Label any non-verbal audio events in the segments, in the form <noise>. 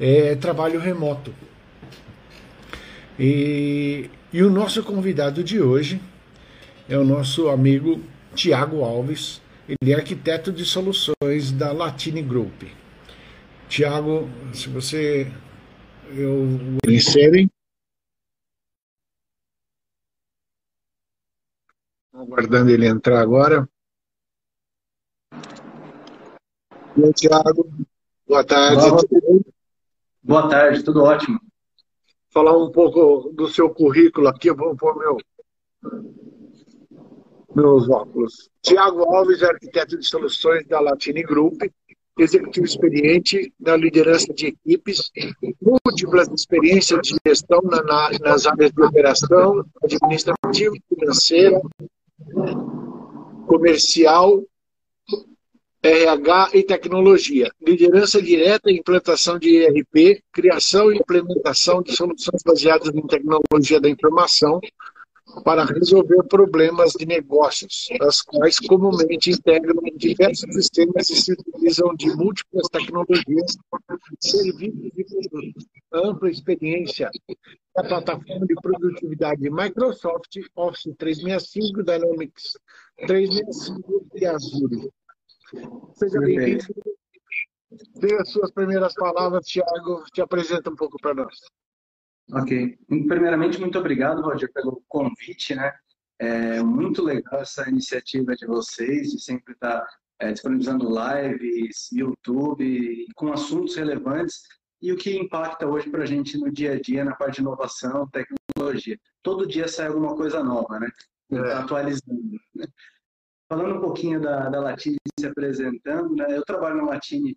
é trabalho remoto. E, e o nosso convidado de hoje é o nosso amigo Tiago Alves. Ele é arquiteto de soluções da Latine Group. Tiago, se você eu conhecerem. Aguardando ele entrar agora. Oi, Tiago. Boa tarde. Boa, Boa tarde, tudo ótimo. Falar um pouco do seu currículo aqui, vou pôr meu, meus óculos. Tiago Alves, arquiteto de soluções da Latine Group, executivo experiente na liderança de equipes, múltiplas experiências de gestão na, na, nas áreas de operação, administrativa, financeira, comercial, RH e tecnologia, liderança direta e implantação de ERP, criação e implementação de soluções baseadas em tecnologia da informação, para resolver problemas de negócios, as quais comumente integram diversos sistemas e se utilizam de múltiplas tecnologias, serviços e produtos. Ampla experiência da plataforma de produtividade Microsoft, Office 365, Dynamics 365 e Azure. Seja bem-vindo. Dê as suas primeiras palavras, Thiago. Te apresenta um pouco para nós. Ok. Primeiramente, muito obrigado, Roger, pelo convite, né? É muito legal essa iniciativa de vocês, de sempre estar é, disponibilizando lives, YouTube, com assuntos relevantes e o que impacta hoje para a gente no dia a dia, na parte de inovação, tecnologia. Todo dia sai alguma coisa nova, né? É. Atualizando. Né? Falando um pouquinho da, da Latine se apresentando, né? Eu trabalho na Latine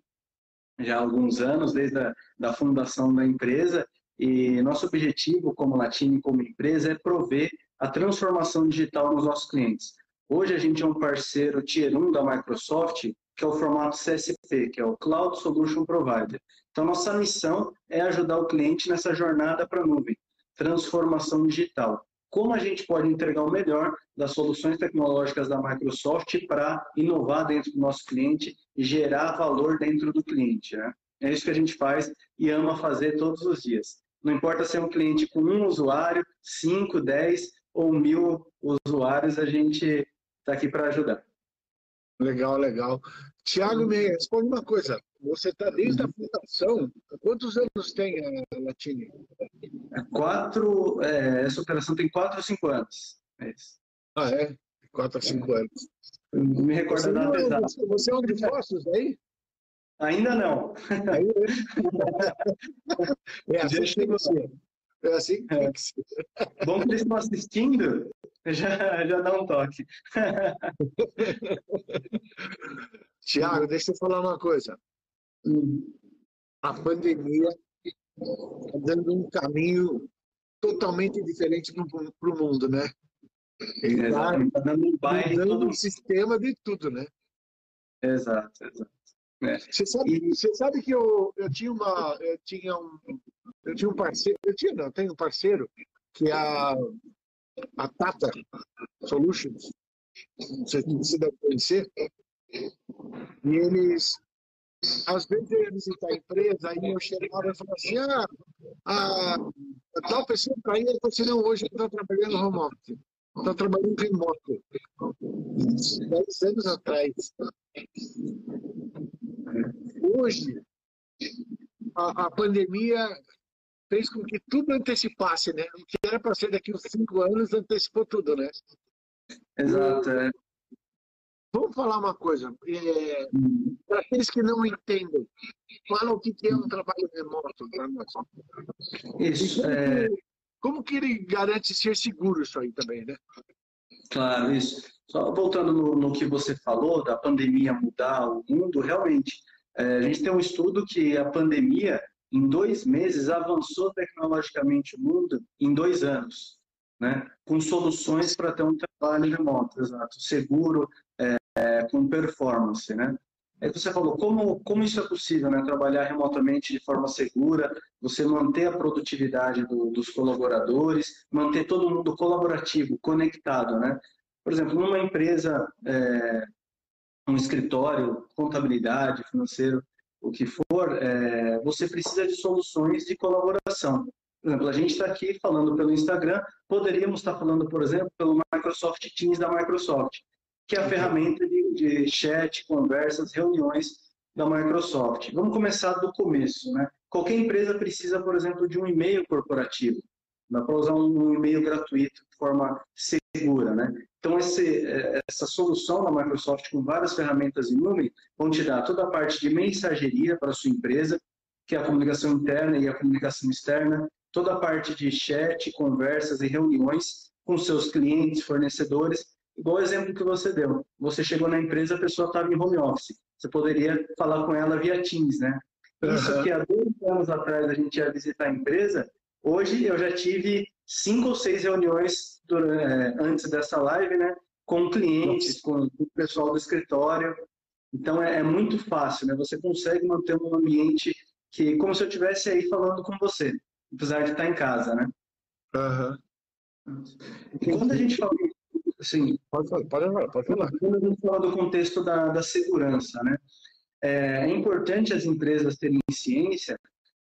já há alguns anos, desde a da fundação da empresa, e nosso objetivo como Latine, como empresa, é prover a transformação digital nos nossos clientes. Hoje a gente é um parceiro Tier 1 da Microsoft, que é o formato CSP, que é o Cloud Solution Provider. Então, nossa missão é ajudar o cliente nessa jornada para a nuvem, transformação digital. Como a gente pode entregar o melhor das soluções tecnológicas da Microsoft para inovar dentro do nosso cliente e gerar valor dentro do cliente. Né? É isso que a gente faz e ama fazer todos os dias. Não importa se é um cliente com um usuário, cinco, dez ou mil usuários, a gente está aqui para ajudar. Legal, legal. Tiago, me responde uma coisa. Você está desde a fundação. Quantos anos tem a Latine? É quatro. É, essa operação tem quatro ou cinco anos. É ah, é? Quatro a cinco é. anos. Não me recordo você nada exato. Você é um de Fossos aí? Ainda não. <laughs> é assim que tem que ser. É assim que. Bom que eles estão assistindo, <laughs> já, já dá um toque. <laughs> Tiago, deixa eu falar uma coisa. A pandemia está dando um caminho totalmente diferente para o mundo, né? Está dando um baile todo um sistema de tudo, né? Exato, exato. É. Você, sabe, você sabe que eu, eu tinha uma. Eu tinha um. Eu tinha um parceiro. Eu tinha, não, eu tenho um parceiro que é a, a Tata Solutions. Sei se você deve conhecer. E eles. Às vezes eu ia visitar a empresa, aí eu chegava e falava assim: ah, a, a tal pessoa está aí, assim, não, hoje estou trabalhando home office. Estou trabalhando remoto. Dez anos atrás. Hoje, a, a pandemia fez com que tudo antecipasse, né? O que era para ser daqui uns cinco anos antecipou tudo, né? Exato. É. Vamos falar uma coisa. É, para aqueles que não entendem, fala o que é um trabalho remoto para nós. Isso. Como, é... como que ele garante ser seguro isso aí também, né? Claro, isso. Só voltando no, no, que você falou, da pandemia mudar o mundo, realmente, é, a gente tem um estudo que a pandemia, em dois meses, avançou tecnologicamente o mundo em dois anos, né? com soluções para ter um trabalho remoto, exato, seguro, é, é, com performance. Né? Aí você falou, como, como isso é possível, né? trabalhar remotamente de forma segura, você manter a produtividade do, dos colaboradores, manter todo mundo colaborativo, conectado, né? Por exemplo, numa empresa, é, um escritório, contabilidade, financeiro, o que for, é, você precisa de soluções de colaboração. Por exemplo, a gente está aqui falando pelo Instagram, poderíamos estar tá falando, por exemplo, pelo Microsoft Teams da Microsoft, que é a ferramenta de, de chat, conversas, reuniões da Microsoft. Vamos começar do começo, né? Qualquer empresa precisa, por exemplo, de um e-mail corporativo. Dá para usar um e-mail gratuito forma segura, né? Então, esse, essa solução da Microsoft com várias ferramentas em nuvem vão te dar toda a parte de mensageria para a sua empresa, que é a comunicação interna e a comunicação externa, toda a parte de chat, conversas e reuniões com seus clientes, fornecedores, igual o exemplo que você deu. Você chegou na empresa, a pessoa estava em home office. Você poderia falar com ela via Teams, né? Isso que há dois anos atrás a gente ia visitar a empresa, hoje eu já tive cinco ou seis reuniões é, antes dessa live, né? Com clientes, com, com o pessoal do escritório. Então é, é, muito fácil, né? Você consegue manter um ambiente que, como se eu estivesse aí falando com você, apesar de estar em casa, né? Uhum. quando a gente fala Sim. Pode pode. Pode falar. Quando a gente fala do contexto da, da segurança, né? É, é importante as empresas terem ciência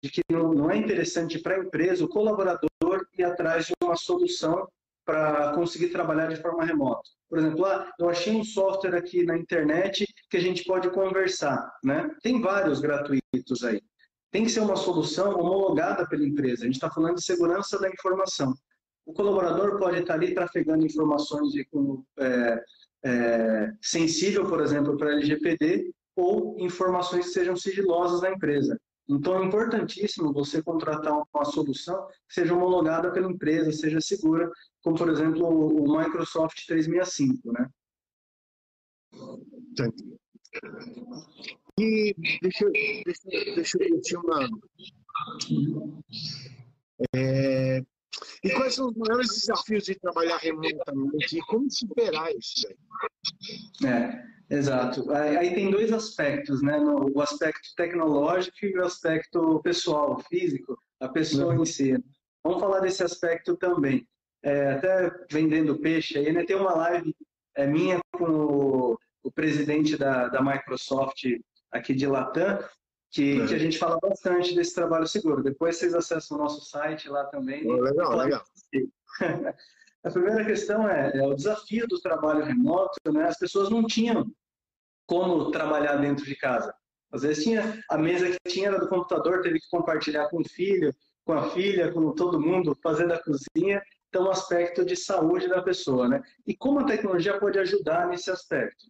de que não, não é interessante para a empresa o colaborador ir atrás de uma solução para conseguir trabalhar de forma remota. Por exemplo, ah, eu achei um software aqui na internet que a gente pode conversar, né? Tem vários gratuitos aí. Tem que ser uma solução homologada pela empresa. A gente está falando de segurança da informação. O colaborador pode estar ali trafegando informações de, é, é, sensível, por exemplo, para LGPD, ou informações que sejam sigilosas da empresa. Então é importantíssimo você contratar uma solução que seja homologada pela empresa, seja segura, como por exemplo o Microsoft 365, né? E deixa, deixa, deixa eu pedir uma. É, e quais são os maiores desafios de trabalhar remotamente e como superar isso? É, exato. Aí tem dois aspectos, né? O aspecto tecnológico e o aspecto pessoal, físico, a pessoa uhum. em si. Vamos falar desse aspecto também. É, até vendendo peixe aí, né? Tem uma live é, minha com o, o presidente da, da Microsoft aqui de Latam, que, é. que, a gente fala bastante desse trabalho seguro. Depois vocês acessam o nosso site lá também. Oh, legal, legal. <laughs> a primeira questão é, é, o desafio do trabalho remoto, né? As pessoas não tinham como trabalhar dentro de casa. Às vezes tinha a mesa que tinha era do computador, teve que compartilhar com o filho, com a filha, com todo mundo, fazer da cozinha. Então, o aspecto de saúde da pessoa, né? E como a tecnologia pode ajudar nesse aspecto?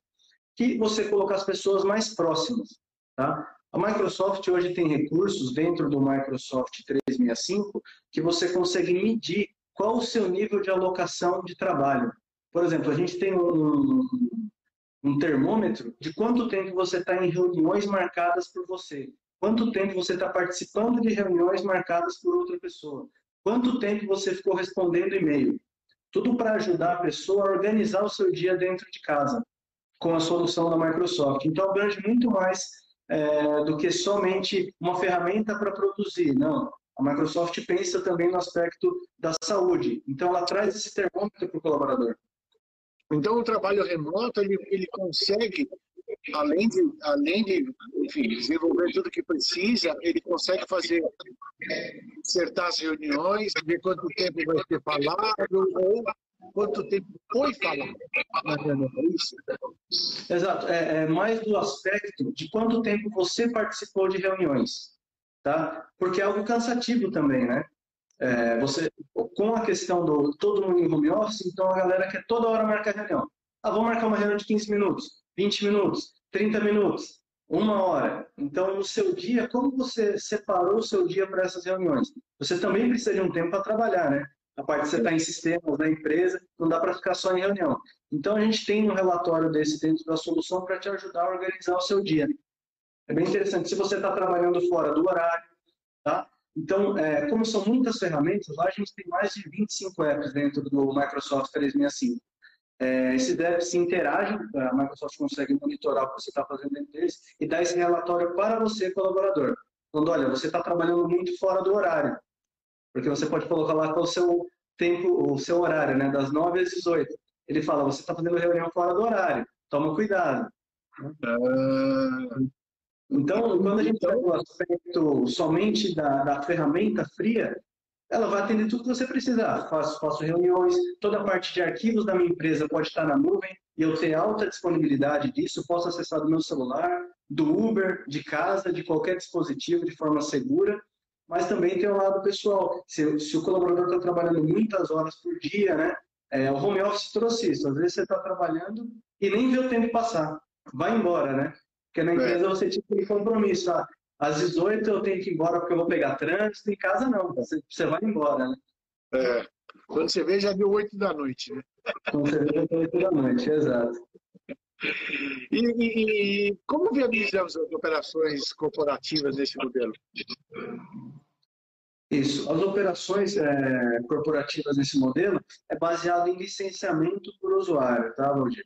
Que você colocar as pessoas mais próximas, tá? A Microsoft hoje tem recursos dentro do Microsoft 365 que você consegue medir qual o seu nível de alocação de trabalho. Por exemplo, a gente tem um, um termômetro de quanto tempo você está em reuniões marcadas por você, quanto tempo você está participando de reuniões marcadas por outra pessoa, quanto tempo você ficou respondendo e-mail. Tudo para ajudar a pessoa a organizar o seu dia dentro de casa, com a solução da Microsoft. Então, abrange muito mais é, do que somente uma ferramenta para produzir. Não, a Microsoft pensa também no aspecto da saúde. Então, ela traz esse termômetro para o colaborador. Então, o trabalho remoto, ele, ele consegue, além de, além de enfim, desenvolver tudo que precisa, ele consegue fazer, acertar as reuniões, ver quanto tempo vai ser falado, ou quanto tempo foi falado na reunião, é isso? Exato, é, é, mais do aspecto de quanto tempo você participou de reuniões, tá? Porque é algo cansativo também, né? É, você, com a questão do todo mundo em home office, então a galera quer toda hora marcar reunião. Ah, vamos marcar uma reunião de 15 minutos, 20 minutos, 30 minutos, uma hora. Então, no seu dia, como você separou o seu dia para essas reuniões? Você também precisa de um tempo para trabalhar, né? A parte de você estar tá em sistemas da empresa, não dá para ficar só em reunião. Então, a gente tem um relatório desse dentro da solução para te ajudar a organizar o seu dia. É bem interessante. Se você está trabalhando fora do horário, tá? Então, é, como são muitas ferramentas, lá a gente tem mais de 25 apps dentro do Microsoft 365. É, apps se interagem, a Microsoft consegue monitorar o que você está fazendo dentro deles e dar esse relatório para você, colaborador. Falando, olha, você está trabalhando muito fora do horário. Porque você pode colocar lá qual o seu tempo, o seu horário, né? Das 9 às 18. Ele fala, você está fazendo reunião fora do horário, toma cuidado. Ah, Então, quando a gente pega o aspecto somente da, da ferramenta fria, ela vai atender tudo que você precisar. Faço, faço reuniões, toda a parte de arquivos da minha empresa pode estar na nuvem e eu ter alta disponibilidade disso, posso acessar do meu celular, do Uber, de casa, de qualquer dispositivo de forma segura. Mas também tem o lado pessoal. Se, se o colaborador está trabalhando muitas horas por dia, né? É, o home office trouxe isso. Às vezes você está trabalhando e nem vê o tempo passar. Vai embora, né? Porque na é. empresa é. você tinha aquele compromisso. Ah, às 18 eu tenho que ir embora porque eu vou pegar trânsito, em casa não, você, você vai embora, né? É, quando você vê já deu 8 da noite, né? Quando você vê já deu 8 da noite, exato. E, e, e como viabilizamos as operações corporativas nesse modelo? Isso. As operações é, corporativas nesse modelo é baseado em licenciamento por usuário, tá, Valdir?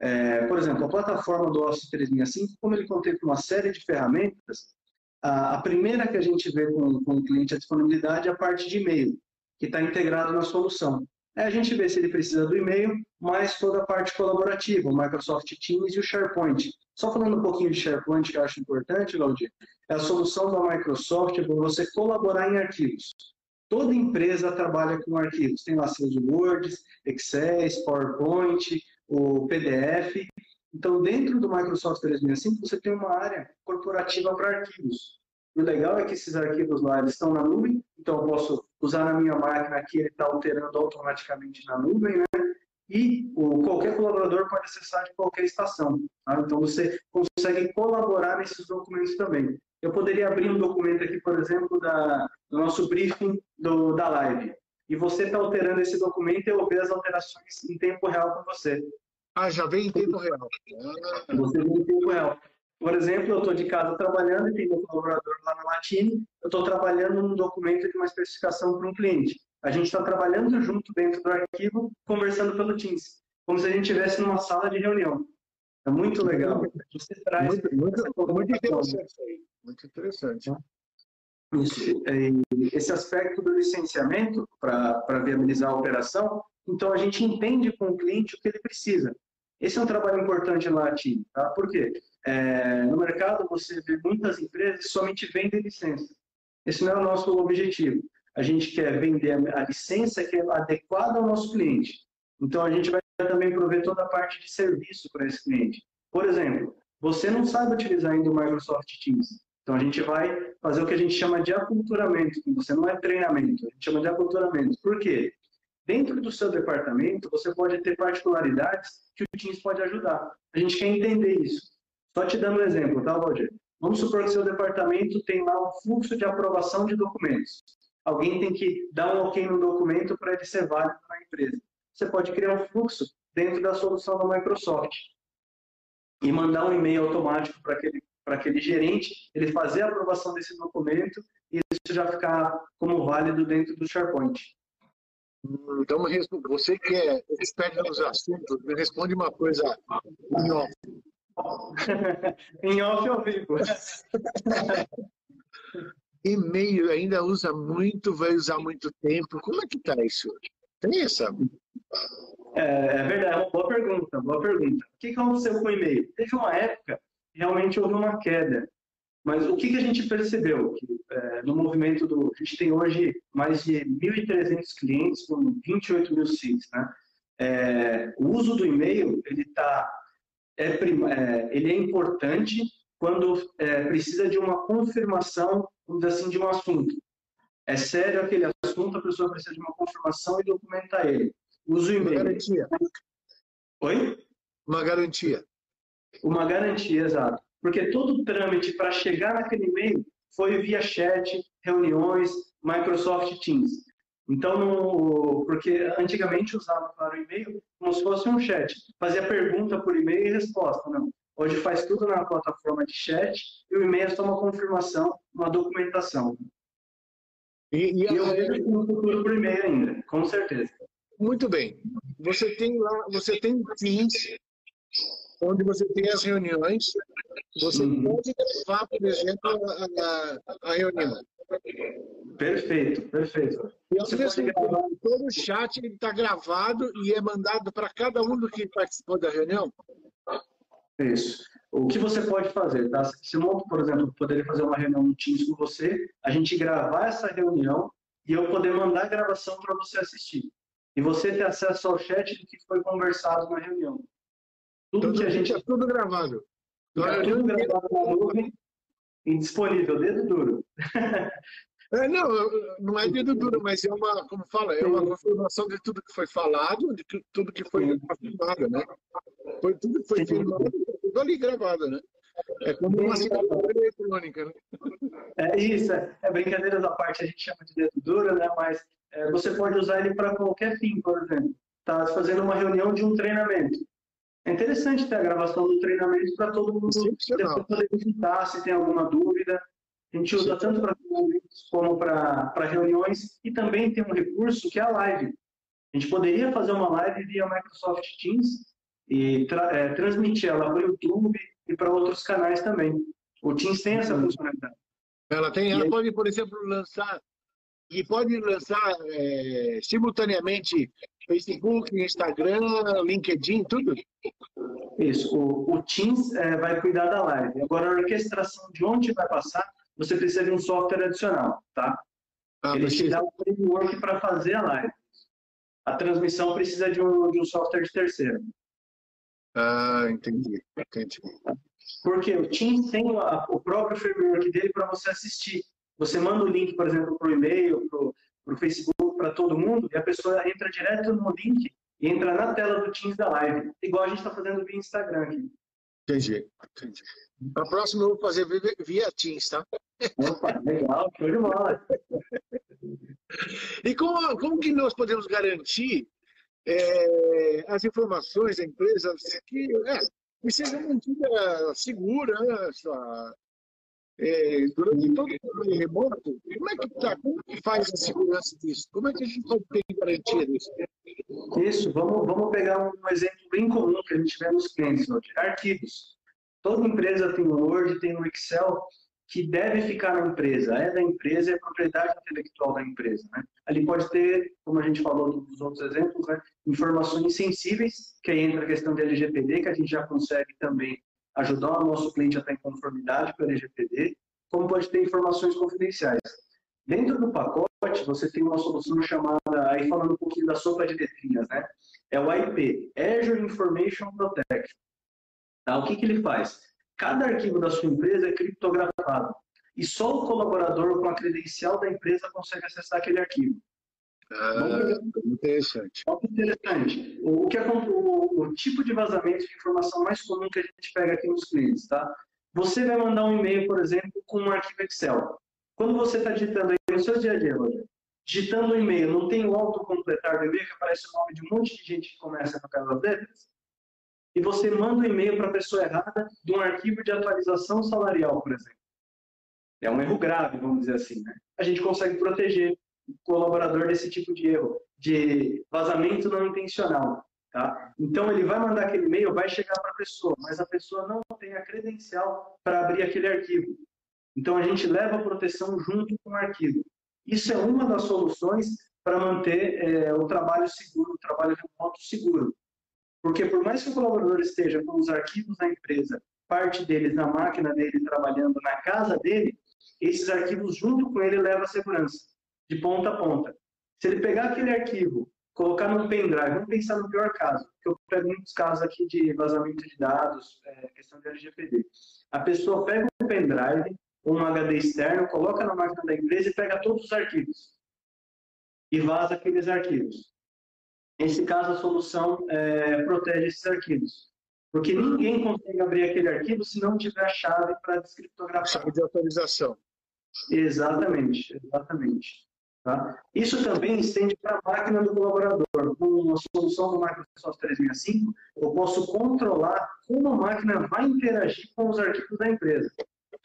É, por exemplo, a plataforma do Office 365, como ele contempla uma série de ferramentas, a, primeira que a gente vê com, com o cliente a disponibilidade é a parte de e-mail, que está integrado na solução. Aí a gente vê se ele precisa do e-mail, mais toda a parte colaborativa, o Microsoft Teams e o SharePoint. Só falando um pouquinho de SharePoint, que eu acho importante, Valdir, é a solução da Microsoft para você colaborar em arquivos. Toda empresa trabalha com arquivos. Tem lá seus Word, Excel, PowerPoint, o PDF. Então, dentro do Microsoft 365, você tem uma área corporativa para arquivos. O legal é que esses arquivos lá eles estão na nuvem, então eu posso usar na minha máquina aqui, ele está alterando automaticamente na nuvem, né? E o, qualquer colaborador pode acessar de qualquer estação. Tá? Então você consegue colaborar nesses documentos também. Eu poderia abrir um documento aqui, por exemplo, da, do nosso briefing do, da live. E você está alterando esse documento e eu ver as alterações em tempo real com você. Ah, já vem em tempo real. Você vem em tempo real. Por exemplo, eu estou de casa trabalhando e tem meu colaborador lá na Latine, eu estou trabalhando num documento de uma especificação para um cliente. A gente está trabalhando junto dentro do arquivo, conversando pelo Teams, como se a gente estivesse numa sala de reunião. É muito legal. Você traz muito, muito, muito interessante Muito interessante. Isso, esse aspecto do licenciamento para viabilizar a operação, então a gente entende com o cliente o que ele precisa. Esse é um trabalho importante na Latim, tá? Por quê? É, no mercado você vê muitas empresas que somente vendem licença. Esse não é o nosso objetivo. A gente quer vender a licença que é adequada ao nosso cliente. Então a gente vai também prover toda a parte de serviço para esse cliente. Por exemplo, você não sabe utilizar ainda o Microsoft Teams. Então a gente vai fazer o que a gente chama de aculturamento. Você não é treinamento, a gente chama de aculturamento. Por quê? Dentro do seu departamento, você pode ter particularidades que o Teams pode ajudar. A gente quer entender isso. Só te dando um exemplo, tá, Valdir? Vamos supor que seu departamento tem lá um fluxo de aprovação de documentos. Alguém tem que dar um ok no documento para ele ser válido na empresa. Você pode criar um fluxo dentro da solução da Microsoft e mandar um e-mail automático para aquele, aquele gerente, ele fazer a aprovação desse documento e isso já ficar como válido dentro do SharePoint. Então, você que é expert nos assuntos, me responde uma coisa em off. <laughs> em off ao vivo. <laughs> E-mail ainda usa muito, vai usar muito tempo. Como é que está isso? Tem essa? É, é, verdade, é uma boa pergunta, boa pergunta. O que aconteceu com o e-mail? Teve uma época que realmente houve uma queda. Mas o que, que a gente percebeu? Que, é, no movimento do. A gente tem hoje mais de 1.300 clientes com 28 mil seats. Né? É, o uso do e-mail ele tá, é, é, ele é importante quando é, precisa de uma confirmação, assim, de um assunto. É sério aquele assunto, a pessoa precisa de uma confirmação e documentar ele. Usa o e-mail. Uma garantia. Oi? Uma garantia. Uma garantia, exato. Porque todo o trâmite para chegar naquele e-mail foi via chat, reuniões, Microsoft Teams. Então, no, porque antigamente usava para o e-mail como se fosse um chat. Fazia pergunta por e-mail e resposta. Não. Hoje faz tudo na plataforma de chat e o e-mail é só uma confirmação, uma documentação. E, e, e eu vejo no futuro por e-mail ainda, com certeza. Muito bem. Você tem lá, você tem Teams, onde você tem as reuniões, você uhum. pode gravar, por exemplo, a, a, a, reunião. Perfeito, perfeito. E você pode gravar. todo o chat está gravado e é mandado para cada um do que participou da reunião? Isso. O que você pode fazer, tá? Se eu, por exemplo, poderia fazer uma reunião no Teams com você, a gente gravar essa reunião e eu poder mandar a gravação para você assistir. E você ter acesso ao chat do que foi conversado na reunião. Tudo então, que a gente... É tudo gravado. É tudo gravado na nuvem e disponível, dedo duro. <laughs> É, não, não é dedo duro, mas é uma, como fala, é uma confirmação de tudo que foi falado, de tudo que foi afirmado, né? Foi tudo que foi filmado, tudo ali gravado, né? É como uma assinatura eletrônica, né? É isso, é, é brincadeiras à parte, a gente chama de dedo duro, né? Mas é, você pode usar ele para qualquer fim, por exemplo. Está fazendo uma reunião de um treinamento. É interessante ter a gravação do treinamento para todo mundo poder visitar, se tem alguma dúvida. A gente usa Sim. tanto para treinamentos como para reuniões e também tem um recurso que é a live. A gente poderia fazer uma live via Microsoft Teams e tra é, transmitir ela para o YouTube e para outros canais também. O Teams tem essa funcionalidade. Ela tem, ela pode, por exemplo, lançar e pode lançar é, simultaneamente Facebook, Instagram, LinkedIn, tudo? Isso. O, o Teams é, vai cuidar da live. Agora, a orquestração de onde vai passar, você precisa de um software adicional, tá? Ah, Ele te dá um framework para fazer a live. A transmissão precisa de um, de um software de terceiro. Ah, entendi. entendi. Porque o Teams tem a, o próprio framework dele para você assistir. Você manda o link, por exemplo, para o e-mail, para o Facebook, para todo mundo, e a pessoa entra direto no link e entra na tela do Teams da live, igual a gente está fazendo via Instagram aqui. Entendi, entendi. A próxima eu vou fazer via Teams, tá? Opa, legal, show de bola. E como, como que nós podemos garantir é, as informações da empresa que, é, que seja mantida segura, né, é, durante todo o trabalho remoto, como é que tá? Como que faz a segurança disso? Como é que a gente ter garantia disso? Isso, vamos, vamos pegar um exemplo bem comum que a gente vê nos clientes hoje, arquivos. Toda empresa tem no Word, tem no Excel, que deve ficar na empresa, é da empresa, é propriedade intelectual da empresa. Né? Ali pode ter, como a gente falou dos outros exemplos, né, informações sensíveis, que aí entra a questão da LGPD, que a gente já consegue também ajudar o nosso cliente a estar em conformidade com a LGPD, como pode ter informações confidenciais. Dentro do pacote, você tem uma solução chamada, aí falando um pouquinho da sopa de letrinhas, né? É o IP, Azure Information Protection. Tá? O que, que ele faz? Cada arquivo da sua empresa é criptografado e só o colaborador com a credencial da empresa consegue acessar aquele arquivo. Ah, interessante. interessante. O, que é, o, o, tipo de vazamento de informação mais comum que a gente pega aqui nos clientes, tá? Você vai mandar um e-mail, por exemplo, com um arquivo Excel. Quando você está digitando aí no seu dia a dia, Roger, digitando um e-mail, não tem o autocompletar do e-mail que aparece o nome de um monte de gente que começa com aquelas letras? E você manda um e-mail para a pessoa errada de um arquivo de atualização salarial, por exemplo. É um erro grave, vamos dizer assim. Né? A gente consegue proteger colaborador desse tipo de erro, de vazamento não intencional. Tá? Então ele vai mandar aquele e-mail, vai chegar para a pessoa, mas a pessoa não tem a credencial para abrir aquele arquivo. Então a gente leva a proteção junto com o arquivo. Isso é uma das soluções para manter é, o trabalho seguro, o trabalho remoto seguro. Porque por mais que o colaborador esteja com os arquivos da empresa, parte deles na máquina dele, trabalhando na casa dele, esses arquivos junto com ele levam a segurança de ponta a ponta. Se ele pegar aquele arquivo, colocar num pendrive, vamos pensar no pior caso, que eu pego muitos casos aqui de vazamento de dados, é, questão de LGPD. A pessoa pega um pendrive, um HD externo, coloca na máquina da empresa e pega todos os arquivos. E vaza aqueles arquivos. Nesse caso, a solução é, protege esses arquivos. Porque ninguém consegue abrir aquele arquivo se não tiver a chave para descriptografar. Chave de autorização. Exatamente, exatamente. Tá? Isso também estende para a máquina do colaborador. Com uma solução do Microsoft 365, eu posso controlar como a máquina vai interagir com os arquivos da empresa.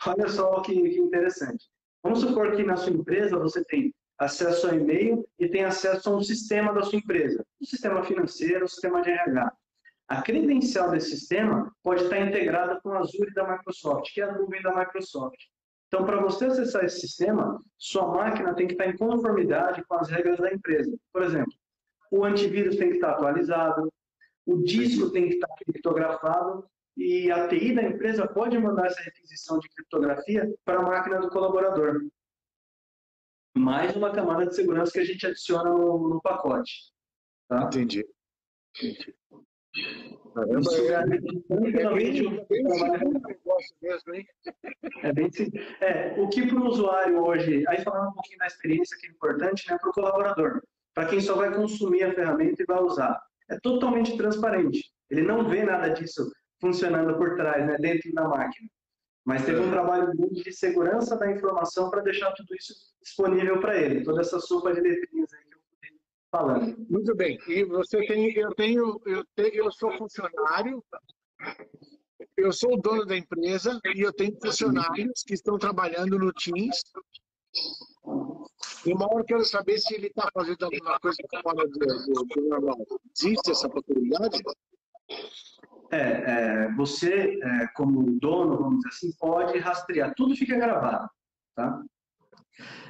Olha só que, que interessante. Vamos supor que na sua empresa você tem acesso a e-mail e tem acesso a um sistema da sua empresa, um sistema financeiro, um sistema de RH. A credencial desse sistema pode estar integrada com a Azure da Microsoft, que é a nuvem da Microsoft. Então, para você acessar esse sistema, sua máquina tem que estar em conformidade com as regras da empresa. Por exemplo, o antivírus tem que estar atualizado, o disco tem que estar criptografado e a TI da empresa pode mandar essa requisição de criptografia para a máquina do colaborador. Mais uma camada de segurança que a gente adiciona no, no pacote. Tá? Entendi. Entendi. Caramba, é, é, bem, hein? É é, o que para o usuário hoje, aí falando um pouquinho da experiência que é importante, né, para o colaborador, para quem só vai consumir a ferramenta e vai usar, é totalmente transparente. Ele não vê nada disso funcionando por trás, né, dentro da máquina. Mas teve um trabalho de segurança da informação para deixar tudo isso disponível para ele, toda essa sopa de letrinhas aí falando. Muito bem. E você tem, eu tenho, eu tenho, eu sou funcionário, eu sou o dono da empresa e eu tenho funcionários que estão trabalhando no Teams. E uma hora eu quero saber se ele está fazendo alguma coisa fora do, do, do normal. Existe essa possibilidade? É, é, você, é, como dono, vamos dizer assim, pode rastrear, tudo fica gravado, tá?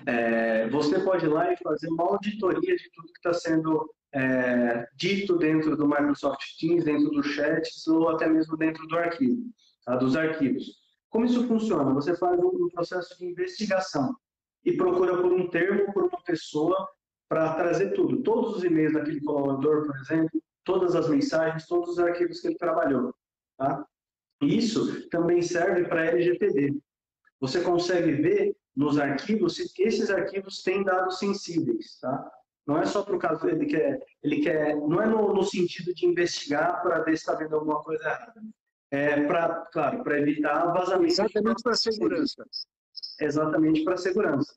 É, você pode ir lá e fazer uma auditoria de tudo que está sendo é, dito dentro do Microsoft Teams, dentro do chat ou até mesmo dentro do arquivo, tá? dos arquivos. Como isso funciona? Você faz um, processo de investigação e procura por um termo, por uma pessoa, para trazer tudo. Todos os e-mails daquele colaborador, por exemplo, todas as mensagens, todos os arquivos que ele trabalhou. Tá? Isso também serve para LGPD. Você consegue ver nos arquivos se esses arquivos têm dados sensíveis. Tá? Não é só para o caso, ele quer, ele quer, não é no, no sentido de investigar para ver se está vendo alguma coisa errada. É para, claro, para evitar vazamento. Exatamente para segurança. Exatamente para segurança.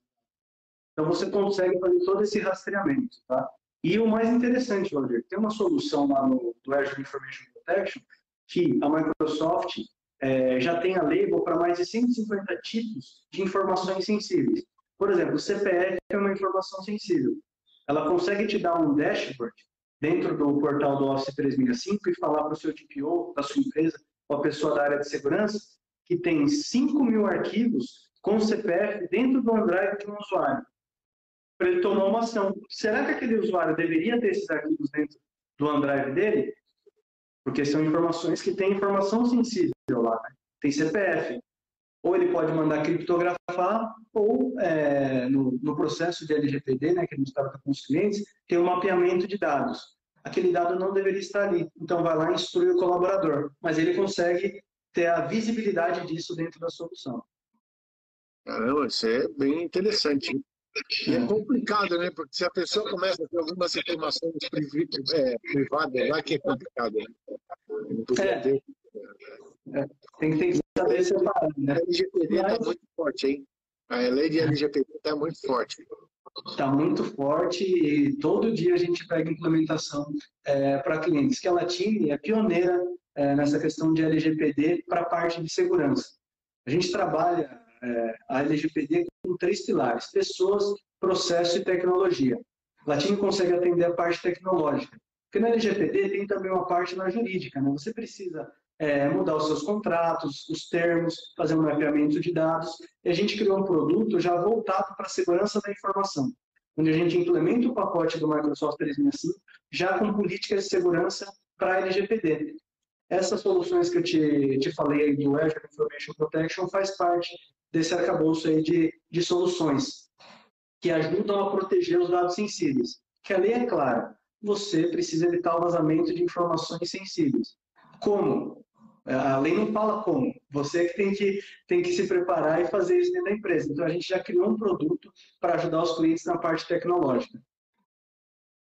Então você consegue fazer todo esse rastreamento, tá? E o mais interessante, Roger, tem uma solução lá no do Azure Information Protection que a Microsoft é, já tem a label para mais de 150 tipos de informações sensíveis. Por exemplo, o CPF é uma informação sensível. Ela consegue te dar um dashboard dentro do portal do Office 365 e falar para o seu TPO, da sua empresa, ou a pessoa da área de segurança, que tem 5 mil arquivos com CPF dentro do OneDrive de um usuário para ele tomar uma ação. Será que aquele usuário deveria ter esses arquivos dentro do OneDrive dele? Porque são informações que têm informação sensível lá, né? tem CPF. Ou ele pode mandar criptografar, ou é, no, no, processo de LGPD, né, que a gente estava com os clientes, tem um mapeamento de dados. Aquele dado não deveria estar ali. Então, vai lá e instrui o colaborador. Mas ele consegue ter a visibilidade disso dentro da solução. Caramba, isso é bem interessante. E é complicado, né? Porque se a pessoa começa a ter algumas informações é, privadas lá, que é complicado. Né? É. É. Tem, que saber separar, né? A LGPD está muito forte, hein? A lei de LGPD está muito forte. Está muito forte e todo dia a gente pega implementação é, para clientes, que a Latine é pioneira é, nessa questão de LGPD para a parte de segurança. A gente trabalha é, a LGPD com três pilares: pessoas, processo e tecnologia. Latino consegue atender a parte tecnológica. Porque na LGPD tem também uma parte na jurídica. Né? Você precisa é, mudar os seus contratos, os termos, fazer um mapeamento de dados. E a gente criou um produto já voltado para a segurança da informação, onde a gente implementa o pacote do Microsoft 365 já com políticas de segurança para LGPD. Essas soluções que eu te, te falei aí do Azure Information Protection faz parte desse arcabouço aí de, de soluções que ajudam a proteger os dados sensíveis. Que a lei é clara, você precisa evitar o vazamento de informações sensíveis. Como? A lei não fala como. Você que tem que, tem que se preparar e fazer isso dentro da empresa. Então, a gente já criou um produto para ajudar os clientes na parte tecnológica.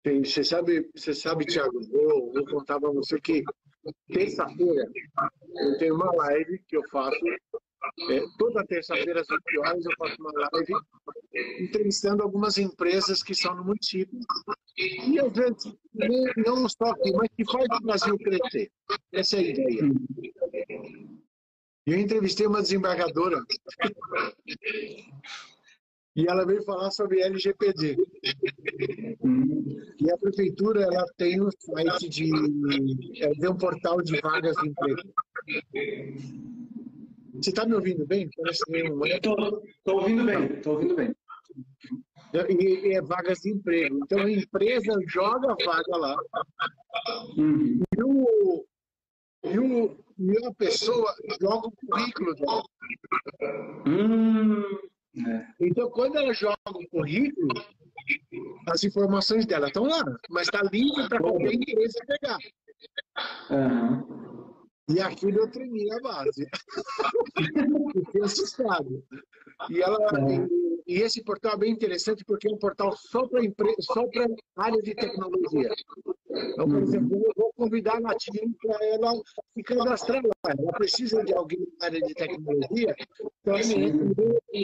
Sim, você sabe, você sabe, Thiago, eu vou contar para você que terça-feira eu tenho uma live que eu faço é, toda terça-feira, às 8 horas, eu faço uma live entrevistando algumas empresas que são no município. E às vezes, não só aqui, mas que faz o Brasil crescer. Essa é a ideia. Eu entrevistei uma desembargadora e ela veio falar sobre LGPD. E a prefeitura ela tem um site de. Ela tem um portal de vagas de emprego. Você está me ouvindo bem? Estou ouvindo bem, estou ouvindo bem. E, e, é vagas de emprego. Então a empresa joga a vaga lá. Uhum. E, o, e, o, e a pessoa joga o currículo dela. Hum, é. Então, quando ela joga o currículo, as informações dela estão lá, mas está livre para qualquer empresa pegar. Aham. E aquilo eu tremi a base. <laughs> Fiquei assustado. E, ela, e, e esse portal é bem interessante porque é um portal só para só para área de tecnologia. Então, por exemplo, eu vou convidar a Natinha para ela se cadastrar lá. Ela precisa de alguém na área de tecnologia. Então, ela no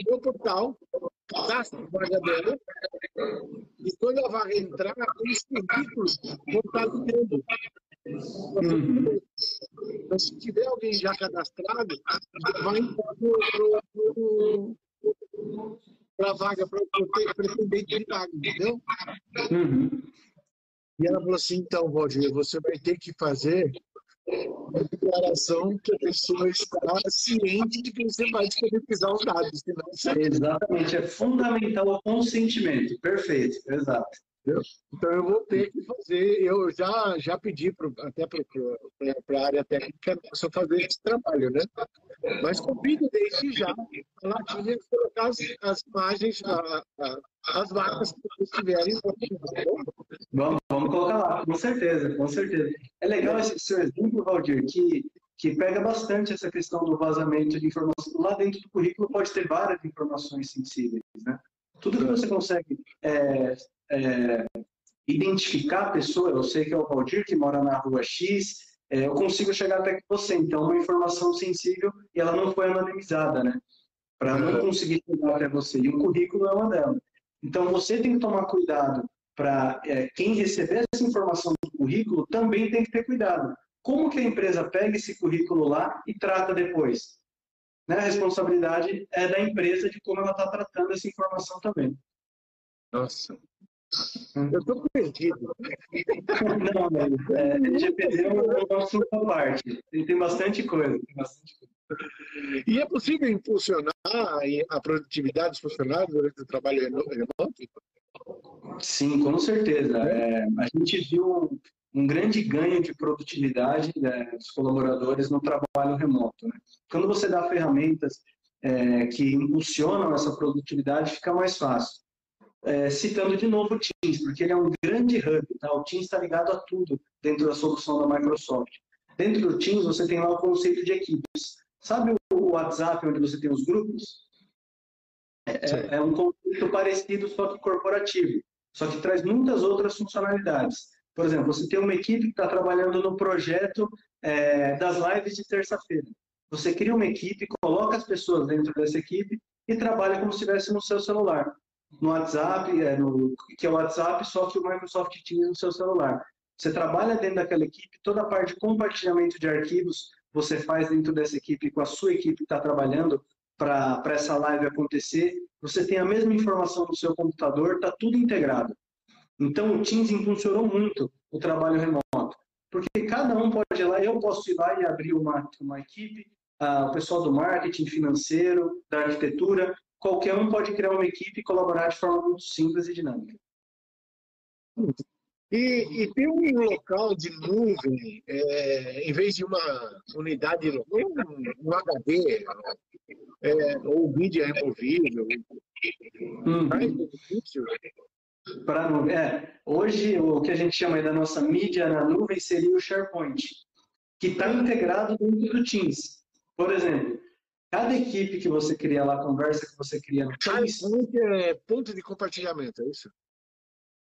meu portal, cadastra a vaga dela, e quando a vaga entrar, os currículos vão estar dentro. Então, se tiver alguém já cadastrado, vai para a vaga, para o pretendente de vaga, entendeu? Uhum. E ela falou assim, então, Roger, você vai ter que fazer uma declaração que a pessoa está ciente de que você vai disponibilizar os dados. Senão você... Exatamente, é fundamental o consentimento. Perfeito, exato. Então eu vou ter que fazer, eu já, já pedi pro, até para a área técnica só fazer esse trabalho, né? Mas convido desde já a Latinha colocar as, as imagens, a, a, as vacas que vocês tiverem. Vamos, vamos colocar lá, com certeza, com certeza. É legal esse seu exemplo, Valdir, que, que pega bastante essa questão do vazamento de informação. Lá dentro do currículo pode ter várias informações sensíveis, né? Tudo que você consegue é, é, identificar a pessoa, eu sei que é o Valdir que mora na rua X, é, eu consigo chegar até você. Então, uma informação sensível e ela não foi anonimizada, né? Para não conseguir chegar até você. E o currículo é uma delas. Então, você tem que tomar cuidado para é, quem receber essa informação do currículo também tem que ter cuidado. Como que a empresa pega esse currículo lá e trata depois? Né? A responsabilidade é da empresa de como ela está tratando essa informação também. Nossa, eu estou perdido. Não, mas é, LGPD é um assunto à parte. Tem bastante coisa. Tem bastante coisa. E é possível impulsionar a produtividade dos funcionários durante o trabalho remoto? Sim, com certeza. É, a gente viu um grande ganho de produtividade né, dos colaboradores no trabalho remoto. Né? Quando você dá ferramentas é, que impulsionam essa produtividade, fica mais fácil é, citando de novo o Teams, porque ele é um grande hub, tá? o Teams está ligado a tudo dentro da solução da Microsoft. Dentro do Teams, você tem lá o conceito de equipes. Sabe o WhatsApp, onde você tem os grupos? É, é, é um conceito parecido, só que corporativo. Só que traz muitas outras funcionalidades. Por exemplo, você tem uma equipe que está trabalhando no projeto é, das lives de terça-feira. Você cria uma equipe, coloca as pessoas dentro dessa equipe e trabalha como se estivesse no seu celular no WhatsApp, é, no, que é o WhatsApp, só que o Microsoft Teams no seu celular. Você trabalha dentro daquela equipe, toda a parte de compartilhamento de arquivos você faz dentro dessa equipe com a sua equipe que está trabalhando para essa live acontecer. Você tem a mesma informação no seu computador, está tudo integrado. Então o Teams impulsionou muito o trabalho remoto, porque cada um pode ir lá, eu posso ir lá e abrir uma, uma equipe, ah, o pessoal do marketing financeiro, da arquitetura, qualquer um pode criar uma equipe e colaborar de forma muito simples e dinâmica. E, e tem um local de nuvem, é, em vez de uma unidade, um, um HD, é, ou mídia removível, uhum. Para nuvem. É, hoje, o que a gente chama da nossa mídia na nuvem seria o SharePoint, que está integrado dentro do Teams. Por exemplo, Cada equipe que você cria lá, conversa que você cria no Teams... SharePoint é ponto de compartilhamento, é isso?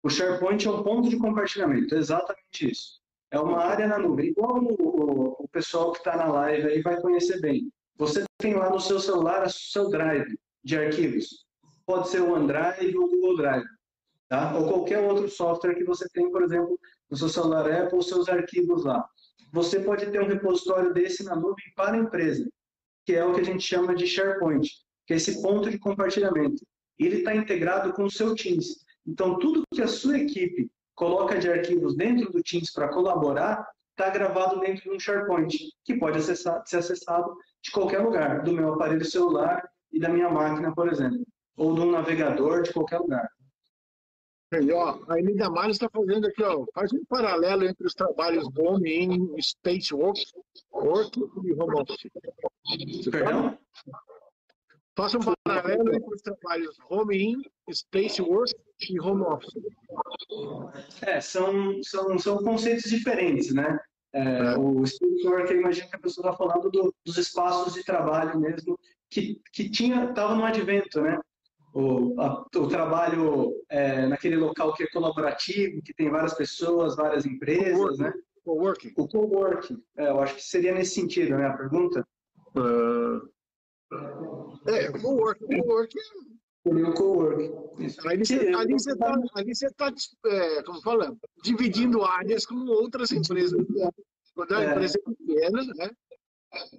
O SharePoint é um ponto de compartilhamento, exatamente isso. É uma área na nuvem. Igual o, o, o pessoal que está na live aí vai conhecer bem. Você tem lá no seu celular o seu drive de arquivos. Pode ser o OneDrive ou o Google Drive. Tá? Ou qualquer outro software que você tem, por exemplo, no seu celular Apple, os seus arquivos lá. Você pode ter um repositório desse na nuvem para a empresa que é o que a gente chama de SharePoint, que é esse ponto de compartilhamento. Ele está integrado com o seu Teams. Então, tudo que a sua equipe coloca de arquivos dentro do Teams para colaborar, está gravado dentro de um SharePoint, que pode acessar, ser acessado de qualquer lugar, do meu aparelho celular e da minha máquina, por exemplo, ou de um navegador de qualquer lugar. Ó, a Emília Mares está fazendo aqui, ó, faz um paralelo entre os trabalhos do homem em Space Works work e home office. Perdão? Faça um paralelo entre os trabalhos home in, space work e home office. É, são, são, são conceitos diferentes, né? É, é. O space work, eu imagino que a pessoa está falando do, dos espaços de trabalho mesmo, que, que tinha, estava no advento, né? O, a, o trabalho é, naquele local que é colaborativo, que tem várias pessoas, várias empresas, né? Co-working. O co-working. É, eu acho que seria nesse sentido, né, a pergunta? Uh, é, co-working. Co-working. Seria o co-working. Ali você está, ali você tá, é, como falando, dividindo áreas com outras empresas. Quando é uma é. empresa pequena, né?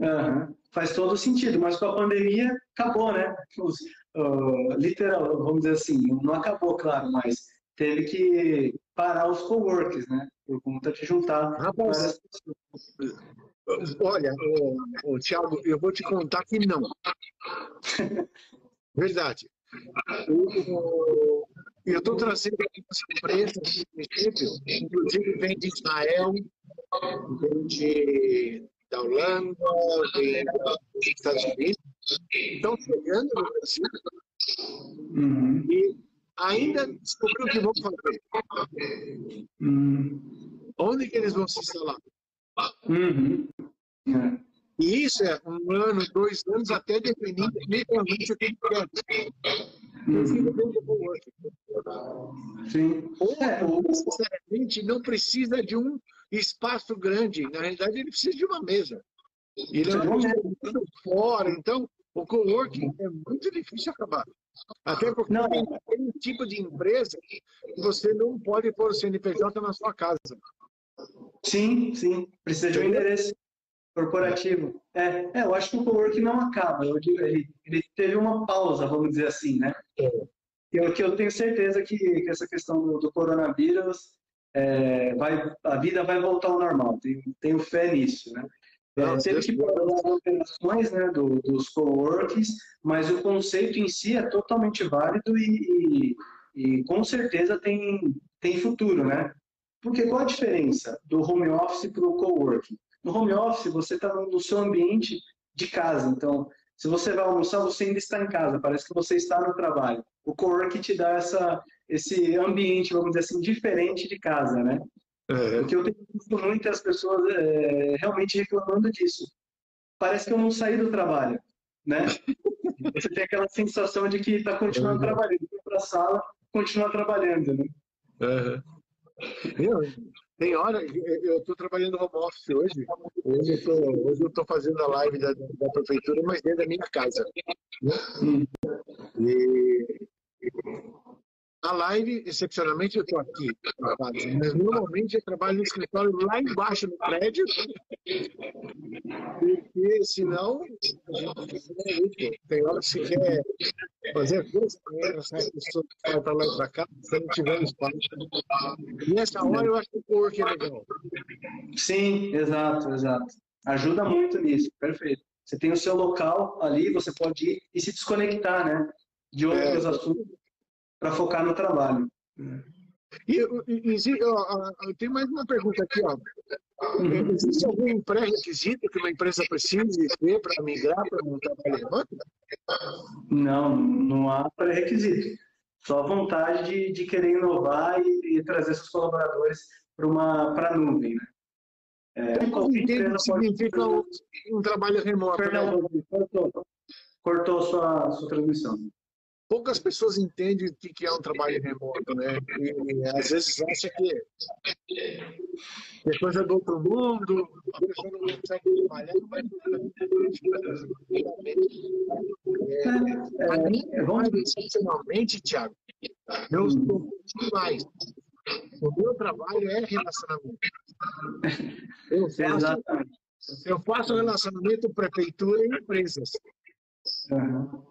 Uhum. Faz todo sentido, mas com a pandemia acabou, né? Os, uh, literal, vamos dizer assim, não acabou, claro, mas teve que parar os coworkers, né? Por conta de juntar Rapaz, Olha, o, o Thiago, eu vou te contar que não. <laughs> Verdade. Eu estou trazendo algumas empresas inclusive vem de Israel, vem de, da Holanda, vem dos Estados Unidos, estão chegando no Brasil uhum. e ainda descobriu o que vão fazer. Uhum. Onde que eles vão se instalar? Uhum. É. E isso é um ano, dois anos, até definir definitivamente o que quer. Sim. Ou, necessariamente, não precisa de um espaço grande. Na realidade, ele precisa de uma mesa. Ele é muito fora. Então, o coworking é muito difícil acabar. Até porque não. tem um tipo de empresa que você não pode pôr o CNPJ na sua casa. Sim, sim. Precisa de um endereço corporativo. É, é eu acho que o coworking não acaba. Ele, ele teve uma pausa, vamos dizer assim, né? É. Eu, que eu tenho certeza que, que essa questão do, do coronavírus, é, vai, a vida vai voltar ao normal. Tenho, tenho fé nisso, né? É, teve que parar as operações né, do, dos coworkings, mas o conceito em si é totalmente válido e, e, e com certeza tem, tem futuro, né? Porque qual a diferença do home office para o coworking? No home office, você está no seu ambiente de casa. Então, se você vai almoçar, você ainda está em casa. Parece que você está no trabalho. O coworking te dá essa, esse ambiente, vamos dizer assim, diferente de casa, né? É. Porque eu tenho visto muitas pessoas é, realmente reclamando disso. Parece que eu não saí do trabalho, né? <laughs> Você tem aquela sensação de que está continuando uhum. trabalhando. para a sala, continua trabalhando, né? Uhum. Eu, tem hora, eu estou trabalhando home office hoje. Hoje eu estou fazendo a live da, da, prefeitura, mas dentro da minha casa. Né? Hum. E, a live, excepcionalmente, eu estou aqui, mas normalmente eu trabalho no escritório lá embaixo no prédio, porque senão tem hora que se quer fazer coisa, essa pessoa que vai para lá e para cá, se não tiver espaço. Nessa hora eu acho que o work é legal. Sim, exato, exato. Ajuda muito nisso, perfeito. Você tem o seu local ali, você pode ir e se desconectar, né? De outros é. assuntos para focar no trabalho. E, e, e tenho mais uma pergunta aqui, ó. Uhum. Existe algum pré-requisito que uma empresa precise ter para migrar para um trabalho remoto? Não, não há pré-requisito. Só vontade de, de querer inovar e, e trazer seus colaboradores para uma para a nuvem, né? É, então, entendo que significa pode... um, um, trabalho remoto. Perdão, né? cortou, cortou sua, sua transmissão poucas pessoas entendem o que é um trabalho remoto, né? E às vezes acha que é coisa do outro mundo, a pessoa não consegue trabalhar, mas é, é, é, vamos dizer, excepcionalmente, Tiago, eu estou demais. O meu trabalho é relacionamento. Eu faço, eu faço relacionamento prefeitura e empresas. Uhum.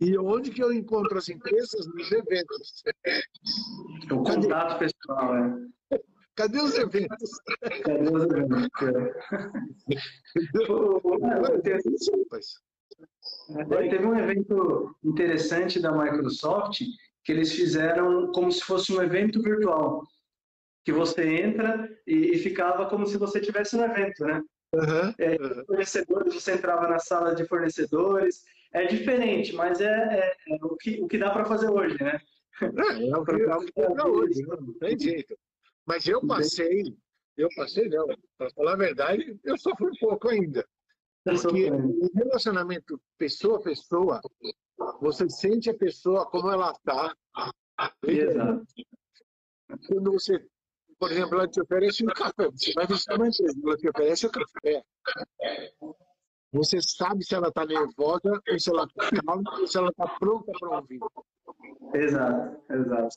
E onde que eu encontro as empresas? Nos eventos. O contato pessoal, é. Cadê os eventos? Cadê os eventos? É. Teve um evento interessante da Microsoft que eles fizeram como se fosse um evento virtual. Que você entra e, e ficava como se você tivesse no evento, né? Uhum, é, Fornecedores, você entrava na sala de fornecedores. É diferente, mas é, é, é o, que, o que dá para fazer hoje, né? É, é o que dá para fazer hoje, né? não tem jeito. Mas eu passei, eu passei não, para falar a verdade, eu sofro um pouco ainda. Porque o relacionamento pessoa a pessoa, você sente a pessoa como ela está. Exato. Quando você por exemplo, ela te oferece um café. Você vai visitar uma empresa, ela te oferece o um café. Você sabe se ela está nervosa, ou se ela está calma, ou se ela está pronta para ouvir. Exato, exato.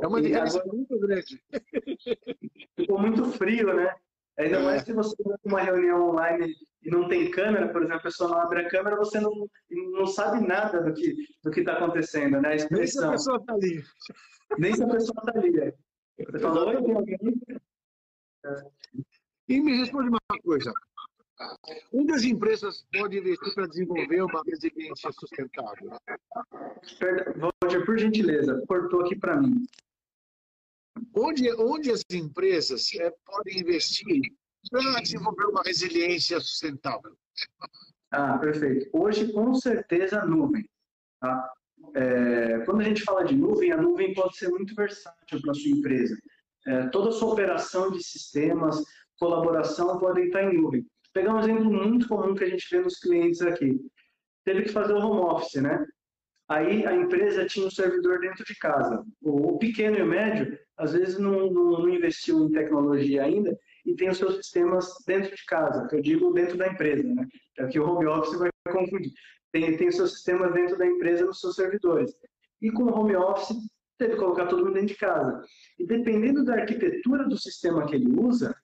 É uma diferença agora, muito grande. <laughs> Ficou muito frio, né? Ainda mais se você vai uma reunião online e não tem câmera, por exemplo, a pessoa não abre a câmera, você não, não sabe nada do que do está acontecendo, né? Nem se a pessoa está ali. Nem se a pessoa está ali. É. Você falou, oi, tem alguém? E me responde uma coisa. Onde as empresas podem investir para desenvolver uma resiliência sustentável? Walter, por gentileza, cortou aqui para mim. Onde, onde as empresas é, podem investir para desenvolver uma resiliência sustentável? Ah, perfeito. Hoje, com certeza, nuvem. Tá? É, quando a gente fala de nuvem, a nuvem pode ser muito versátil para a sua empresa. É, toda a sua operação de sistemas, colaboração podem estar em nuvem. Pegar um exemplo muito comum que a gente vê nos clientes aqui. Teve que fazer o home office, né? Aí a empresa tinha um servidor dentro de casa. O pequeno e o médio, às vezes, não, não, não investiu em tecnologia ainda e tem os seus sistemas dentro de casa, que eu digo dentro da empresa, né? É que o home office vai <laughs> confundir tem, tem seus sistemas dentro da empresa nos seus servidores. E com o home office, teve que colocar todo mundo dentro de casa. E dependendo da arquitetura do sistema que ele usa,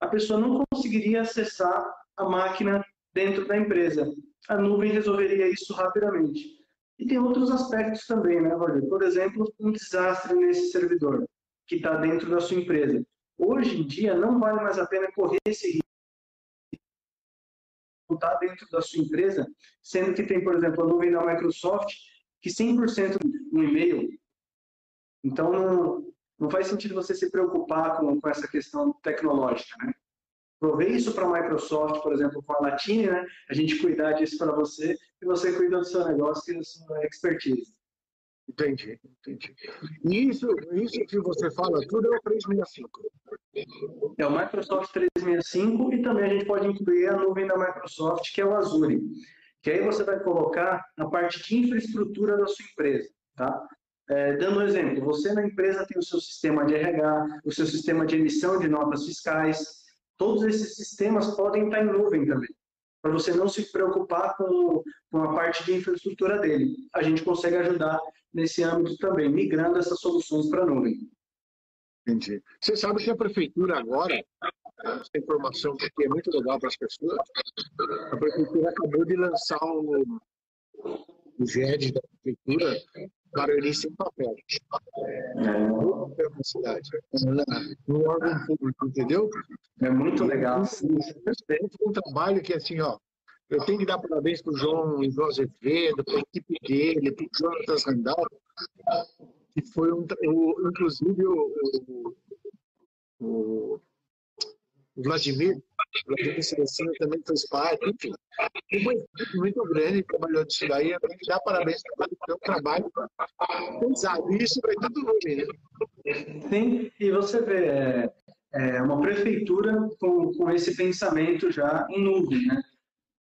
a pessoa não conseguiria acessar a máquina dentro da empresa. A nuvem resolveria isso rapidamente. E tem outros aspectos também, né, Valdir? Por exemplo, um desastre nesse servidor que está dentro da sua empresa. Hoje em dia, não vale mais a pena correr esse risco está dentro da sua empresa, sendo que tem, por exemplo, a nuvem da Microsoft, que 100% no e-mail. Então, não, não faz sentido você se preocupar com, com essa questão tecnológica, né? Provei isso para a Microsoft, por exemplo, com a Latine, né? A gente cuidar disso para você e você cuida do seu negócio e da sua expertise. Entendi, entendi. E isso, isso que você fala, tudo é o 365. É o Microsoft 365 e também a gente pode incluir a nuvem da Microsoft, que é o Azure. Que aí você vai colocar a parte de infraestrutura da sua empresa, tá? É, dando um exemplo, você na empresa tem o seu sistema de RH, o seu sistema de emissão de notas fiscais, todos esses sistemas podem estar em nuvem também para você não se preocupar com, com a parte de infraestrutura dele. A gente consegue ajudar nesse âmbito também, migrando essas soluções para a nuvem. Entendi. Você sabe que a prefeitura agora, essa informação que é muito legal para as pessoas, a prefeitura acabou de lançar o, o GED da prefeitura início em papel. É cidade, no órgão público, entendeu? É muito legal. É um trabalho que, assim, ó, eu tenho que dar parabéns para o João, João Azevedo, para a equipe dele, para o Jonatas Randall, que foi um, o, inclusive o, o, o Vladimir, o Vladimir Celestino também fez parte, enfim. Uma equipe muito grande trabalhou disso daí, eu tenho que dar parabéns para o seu trabalho pesado. E isso vai tudo no né? Sim, e você vê, é, é uma prefeitura com, com esse pensamento já em nuvem, né?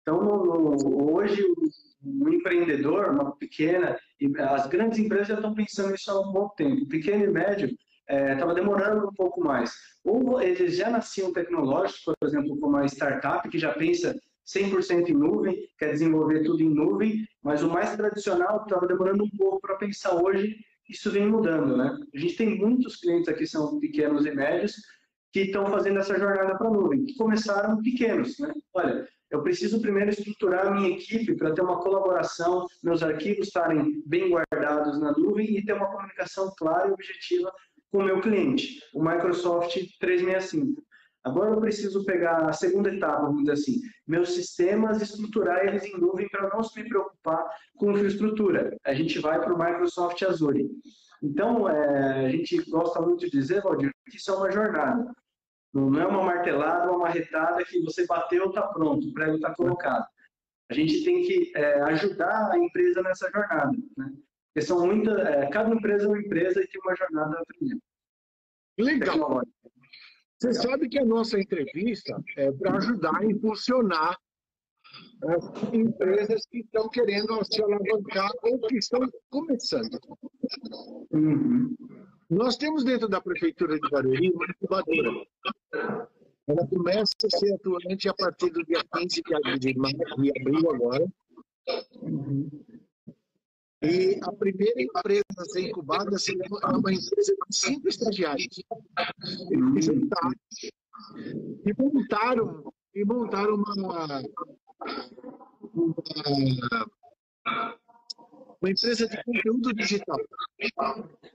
Então, no, hoje, o, o empreendedor, uma pequena, as grandes empresas já estão pensando nisso há um bom tempo. Pequeno e médio estava é, demorando um pouco mais. Ou eles já nasciam tecnológicos, por exemplo, como a startup, que já pensa 100% em nuvem, quer desenvolver tudo em nuvem, mas o mais tradicional estava demorando um pouco para pensar hoje, isso vem mudando, né? A gente tem muitos clientes aqui, são pequenos e médios, que estão fazendo essa jornada para a nuvem, que começaram pequenos, né? Olha, eu preciso primeiro estruturar a minha equipe para ter uma colaboração, meus arquivos estarem bem guardados na nuvem e ter uma comunicação clara e objetiva com o meu cliente, o Microsoft 365. Agora eu preciso pegar a segunda etapa, vamos dizer assim, meus sistemas, estruturar eles em nuvem para não se preocupar com infraestrutura. A gente vai para o Microsoft Azure. Então, é, a gente gosta muito de dizer, Valdir, que isso é uma jornada. Não é uma martelada, uma marretada que você bateu, está pronto, o prego está colocado. A gente tem que é, ajudar a empresa nessa jornada, né? Porque são muitas, é, cada empresa é uma empresa e tem uma jornada a trilhar. Legal. Você sabe que a nossa entrevista é para ajudar a impulsionar as empresas que estão querendo se alavancar ou que estão começando. Uhum. Nós temos dentro da Prefeitura de Barueri uma incubadora. Ela começa a ser atuante a partir do dia 15 de março e abril agora. Uhum. E a primeira empresa a ser incubada é uma empresa de cinco estagiários. Eles juntaram e montaram, e montaram uma, uma, uma empresa de conteúdo digital.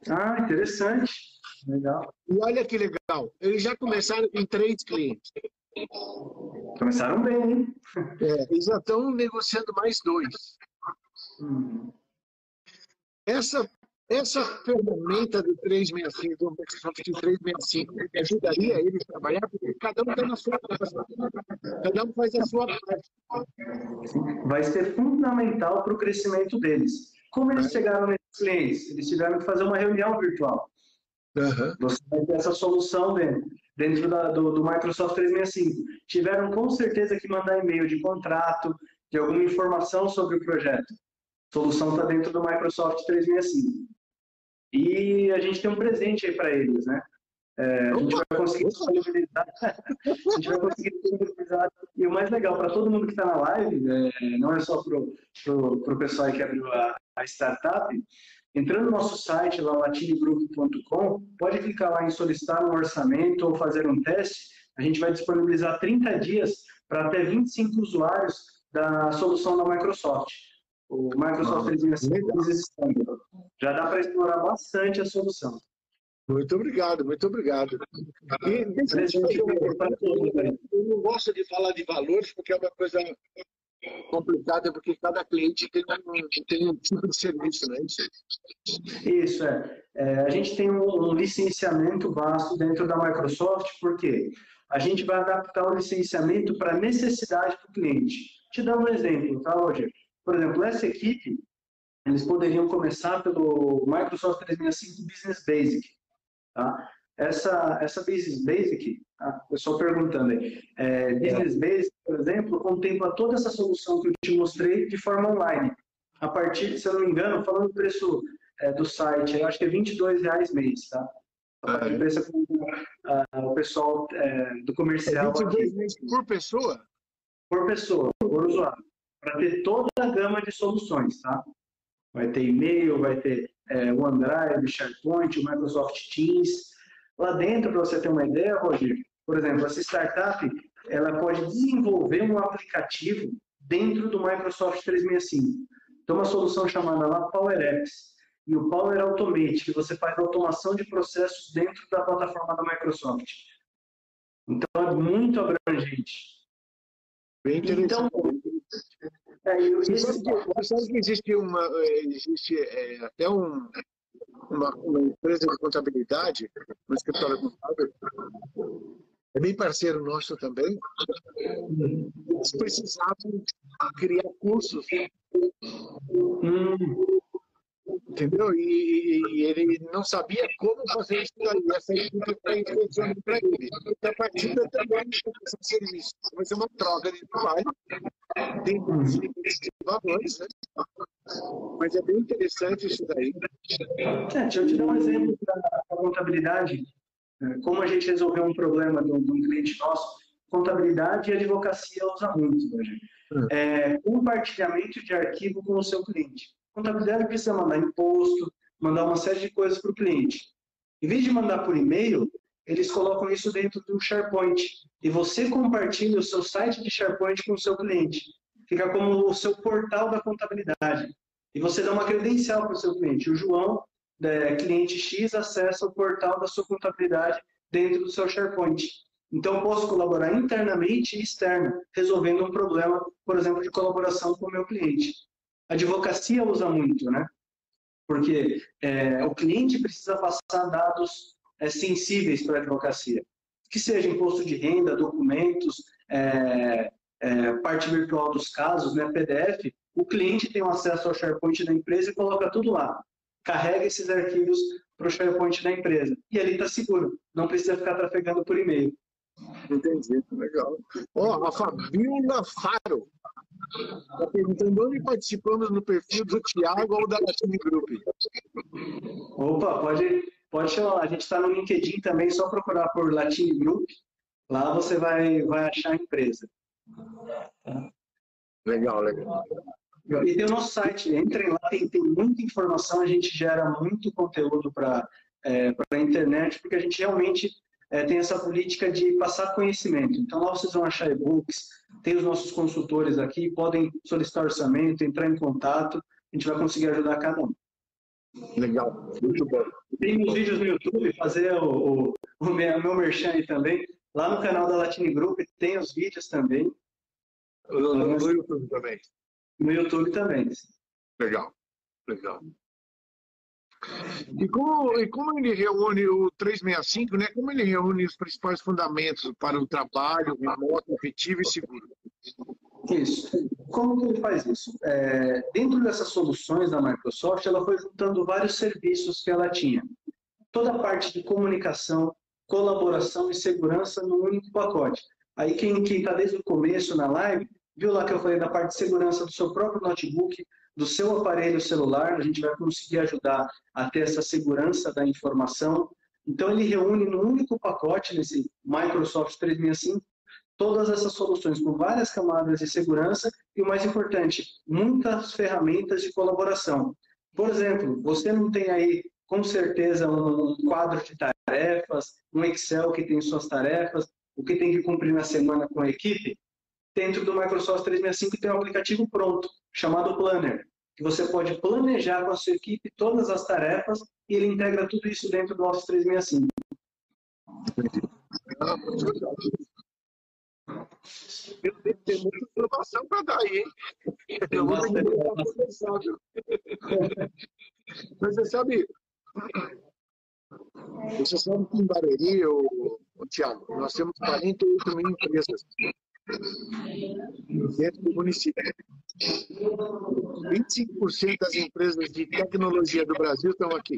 Ah, interessante. Legal. E olha que legal, eles já começaram com três clientes. Começaram bem, hein? É, eles já estão negociando mais dois. Hum. Essa, essa ferramenta do 365, do Microsoft 365, ajudaria eles a trabalhar, porque cada um está na sua casa. Cada um faz a sua parte. Vai ser fundamental para o crescimento deles. Como eles chegaram nesses clientes? Eles tiveram que fazer uma reunião virtual. Uhum. Você vai ter essa solução dentro, dentro da, do, do Microsoft 365. Tiveram com certeza que mandar e-mail de contrato, de alguma informação sobre o projeto solução está dentro do Microsoft 365. E a gente tem um presente aí para eles, né? É, a gente vai conseguir disponibilizar. <laughs> a gente vai conseguir disponibilizar. E o mais legal, para todo mundo que está na live, é, não é só para o pessoal que abriu a, a, startup, entrando no nosso site, lá, latinegroup.com, pode clicar lá em solicitar um orçamento ou fazer um teste. A gente vai disponibilizar 30 dias para até 25 usuários da solução da Microsoft. O Microsoft 365 já dá para explorar bastante a solução. Muito obrigado, muito obrigado. E, eu não gosto de falar de valores porque é uma coisa complicada, porque cada cliente tem um, tem um tipo de serviço, né? Isso, é. é a gente tem um, um, licenciamento vasto dentro da Microsoft, porque a gente vai adaptar o licenciamento para a necessidade do cliente. Te dar um exemplo, tá, Roger? Por exemplo, essa equipe, eles poderiam começar pelo Microsoft 365 Business Basic. Tá? Essa, essa Business Basic, tá? pessoal perguntando aí, é, Business Basic, por exemplo, contempla toda essa solução que eu te mostrei de forma online. A partir, se eu não me engano, falando do preço é, do site, eu acho que é 22 reais mês, tá? É. preço uh, o pessoal é, do comercial. É 22 aqui. por pessoa? Por pessoa, por usuário para ter toda a gama de soluções, tá? Vai ter e-mail, vai ter é, OneDrive, SharePoint, o Microsoft Teams. Lá dentro, para você ter uma ideia, Roger, por exemplo, essa startup, ela pode desenvolver um aplicativo dentro do Microsoft 365. Tem uma solução chamada lá PowerX e o Power Automate, que você faz automação de processos dentro da plataforma da Microsoft. Então, é muito abrangente. Bem interessante. Então, é, você, sabe que, você sabe que existe, uma, é, existe é, até um, uma, uma, empresa de contabilidade, um escritório contábil, é bem parceiro nosso também. Eles precisavam criar cursos. Hum entendeu? E, e, ele não sabia como fazer isso daí. Essa equipe foi influenciando para ele. Então, a partir da também esse serviço vai ser uma troca de trabalho dentro dos limites de valores, né? Mas é bem interessante isso daí. É, deixa eu te dar um exemplo da contabilidade. É, como a gente resolveu um problema de um, de um cliente nosso, contabilidade e advocacia usa muito hoje. Hum. É, compartilhamento de arquivo com o seu cliente contabilidade precisa mandar imposto, mandar uma série de coisas para o cliente. Em vez de mandar por e-mail, eles colocam isso dentro do SharePoint. E você compartilha o seu site de SharePoint com o seu cliente. Fica como o seu portal da contabilidade. E você dá uma credencial para o seu cliente. O João, é, cliente X, acessa o portal da sua contabilidade dentro do seu SharePoint. Então, posso colaborar internamente e externo, resolvendo um problema, por exemplo, de colaboração com o meu cliente. Advocacia usa muito, né? Porque é, o cliente precisa passar dados é, sensíveis para a advocacia. que seja imposto de renda, documentos, é, é, parte virtual dos casos, né, PDF, o cliente tem um acesso ao SharePoint da empresa e coloca tudo lá. Carrega esses arquivos para o SharePoint da empresa. E ali está seguro. Não precisa ficar trafegando por e-mail. Entendi, legal. Ó, oh, a Fabiola Faro está perguntando onde participamos no perfil do Tiago ou da Latine Group. Opa, pode, pode chamar. A gente está no LinkedIn também, só procurar por Latine Group. Lá você vai, vai achar a empresa. Legal, legal. E tem o nosso site, entrem lá, tem, tem muita informação, a gente gera muito conteúdo para é, a internet, porque a gente realmente é, tem essa política de passar conhecimento. Então lá vocês vão achar e-books, tem os nossos consultores aqui, podem solicitar orçamento, entrar em contato, a gente vai conseguir ajudar cada um. Legal, muito bom. Tem os vídeos no YouTube, fazer o, o, o meu, meu merchan aí também. Lá no canal da Latine Group tem os vídeos também. No, no YouTube também. No YouTube também. Legal, legal. E como, e como ele reúne o 365, né? Como ele reúne os principais fundamentos para o trabalho remoto, efetivo e seguro? Isso. Como que ele faz isso? É, dentro dessas soluções da Microsoft, ela foi juntando vários serviços que ela tinha. Toda a parte de comunicação, colaboração e segurança num único pacote. Aí quem está desde o começo na live, viu lá que eu falei da parte de segurança do seu próprio notebook, do seu aparelho celular, a gente vai conseguir ajudar a ter essa segurança da informação. Então ele reúne num único pacote, nesse Microsoft 365, todas essas soluções com várias camadas de segurança e o mais importante, muitas ferramentas de colaboração. Por exemplo, você não tem aí com certeza um quadro de tarefas, um Excel que tem suas tarefas, o que tem que cumprir na semana com a equipe, dentro do Microsoft 365 tem um aplicativo pronto, chamado Planner, que você pode planejar com a sua equipe todas as tarefas e ele integra tudo isso dentro do Office 365. Eu tenho, ter muita informação para dar aí, hein? Eu vou ter Mas você sabe, você sabe que em Barueri, o, o Tiago, nós temos 48 mil empresas dentro do município. 25% das empresas de tecnologia do Brasil estão aqui.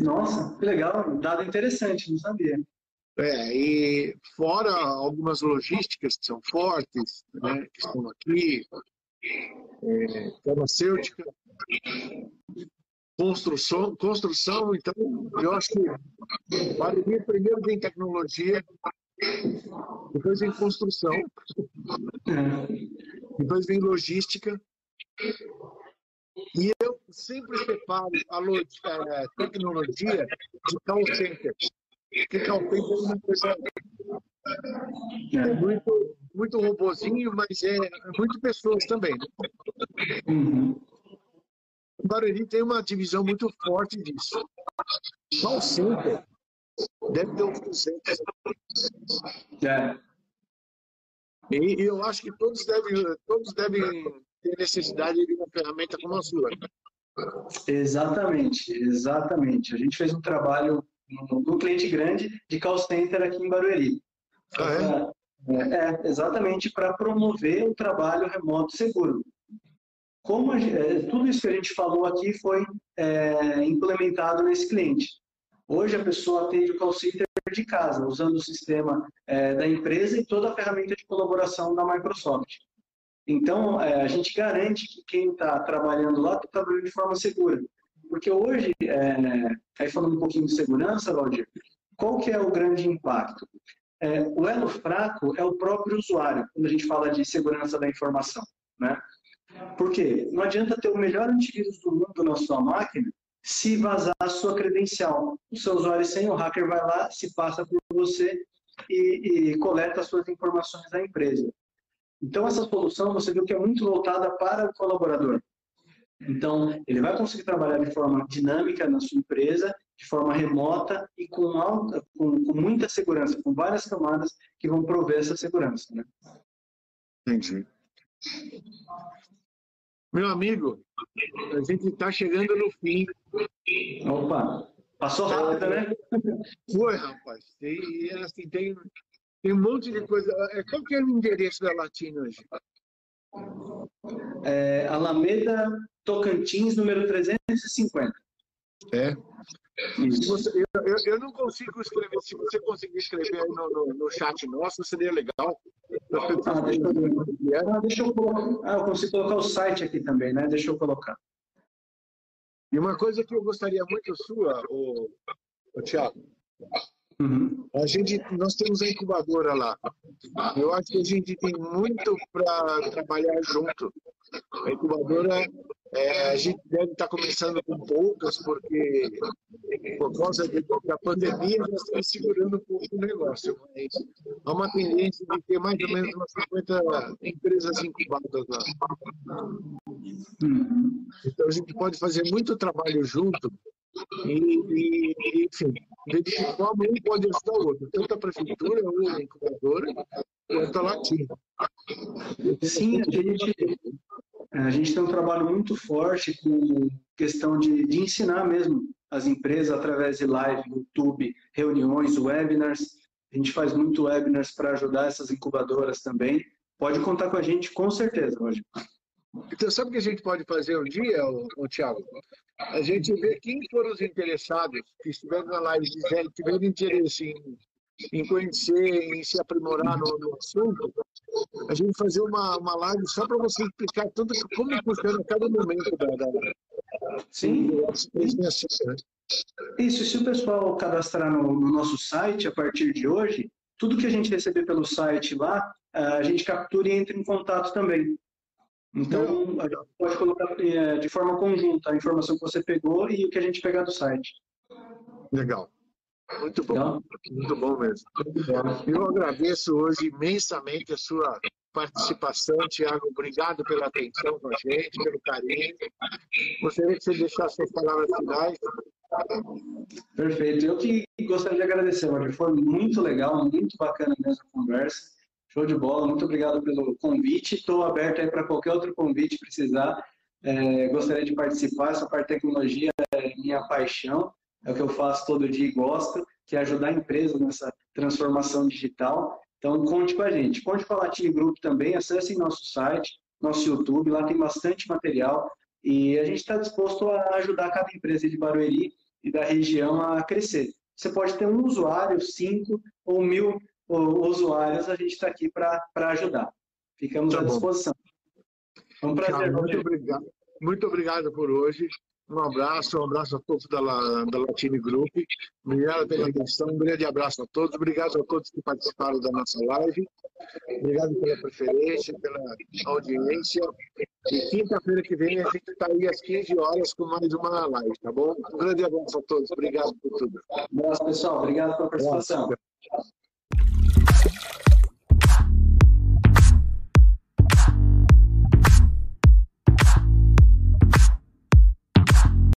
Nossa, que legal, dado interessante, não sabia. É, e fora algumas logísticas que são fortes, né, que estão aqui, é, farmacêutica, construção, construção, então eu acho que vale primeiro em tecnologia, depois vem construção, depois vem logística, e eu sempre separo a, a tecnologia de call center. Porque call center é uma coisa é muito, muito robozinho, mas é, é muito pessoas também. Uhum. O Barueri tem uma divisão muito forte disso. Call center Deve ter uns 200. É. E, e, eu acho que todos devem, todos devem ter necessidade de uma ferramenta como a sua. Exatamente, exatamente. A gente fez um trabalho no cliente grande de call center aqui em Barueri. Ah, é? É, é exatamente para promover o trabalho remoto seguro. Como gente, é, tudo isso que a gente falou aqui foi é, implementado nesse cliente. Hoje a pessoa atende o call center de casa, usando o sistema é, da empresa e toda a ferramenta de colaboração da Microsoft. Então, é, a gente garante que quem está trabalhando lá está trabalhando de forma segura. Porque hoje, é, aí falando um pouquinho de segurança, Valdir, qual que é o grande impacto? É, o elo fraco é o próprio usuário, quando a gente fala de segurança da informação. Né? Por quê? Não adianta ter o melhor antivírus do mundo na sua máquina se vazar a sua credencial. O seu usuário sem o hacker vai lá, se passa por você e, e coleta as suas informações da empresa. Então, essa solução você viu que é muito voltada para o colaborador. Então, ele vai conseguir trabalhar de forma dinâmica na sua empresa, de forma remota e com, alta, com, com muita segurança, com várias camadas que vão prover essa segurança. Né? Entendi. Meu amigo, a gente está chegando no fim. Opa! Passou rápido, né? Foi, rapaz. E, assim, tem, tem um monte de coisa. É, qual que é o endereço da Latina hoje? É, Alameda Tocantins, número 350. É. Você, eu, eu, eu, não consigo escrever. Se você conseguir escrever aí no, no, no chat nosso, seria legal. Ah, deixa, eu, ah, deixa eu colocar. Ah, eu consigo colocar o site aqui também, né? Deixa eu colocar. E uma coisa que eu gostaria muito sua, o, o Tiago, Uhum. A gente, nós temos a incubadora lá. Eu acho que a gente tem muito para trabalhar junto. A incubadora, é, a gente deve estar começando com poucas, porque por causa da pandemia nós estamos segurando um pouco o negócio. Mas há uma tendência de ter mais ou menos umas 50 empresas incubadas lá. Então a gente pode fazer muito trabalho junto e, e, enfim, de que forma um pode ajudar o outro, tanto a prefeitura, ou a incubadora, Latina. Sim, a gente, a gente tem um trabalho muito forte com questão de, de ensinar mesmo as empresas através de live, YouTube, reuniões, webinars. A gente faz muito webinars para ajudar essas incubadoras também. Pode contar com a gente, com certeza, Roger. Então, sabe o que a gente pode fazer um dia, o, Tiago? A gente vê quem foram os interessados, que estiveram na live, que tiveram interesse em, em conhecer, em se aprimorar no, no assunto, a gente fazer uma, uma live só para você explicar tudo como funciona cada momento da, da Sim. Isso, se o pessoal cadastrar no, no, nosso site a partir de hoje, tudo que a gente receber pelo site lá, a gente captura e entra em contato também. Então, a gente pode colocar é, de forma conjunta a informação que você pegou e o que a gente pegar do site. Legal. Muito bom. Legal. Muito bom mesmo. Eu agradeço hoje imensamente a sua participação, Tiago. Obrigado pela atenção com a gente, pelo carinho. Gostaria que você deixasse suas palavras finais. Perfeito. Eu que gostaria de agradecer, Roger. Foi muito legal, muito bacana mesmo a conversa. Show de bola, muito obrigado pelo convite. Estou aberto aí para qualquer outro convite precisar. É, gostaria de participar. Essa parte de tecnologia é minha paixão, é o que eu faço todo dia e gosto, que é ajudar a empresa nessa transformação digital. Então, conte com a gente. Conte com a Latine Group também, acessem nosso site, nosso YouTube, lá tem bastante material e a gente está disposto a ajudar cada empresa de Barueri e da região a crescer. Você pode ter um usuário, cinco ou mil usuários, a gente está aqui para ajudar. Ficamos tá à disposição. É um prazer. muito obrigado. Muito obrigado por hoje. Um abraço, um abraço a todos da, da Latine Group. Obrigado pela atenção, um grande abraço a todos. Obrigado a todos que participaram da nossa live. Obrigado pela preferência, pela audiência. E quinta-feira que vem a gente está aí às 15 horas com mais uma live, tá bom? Um grande abraço a todos. Obrigado por tudo. Um abraço, pessoal. Obrigado pela participação. Tchau.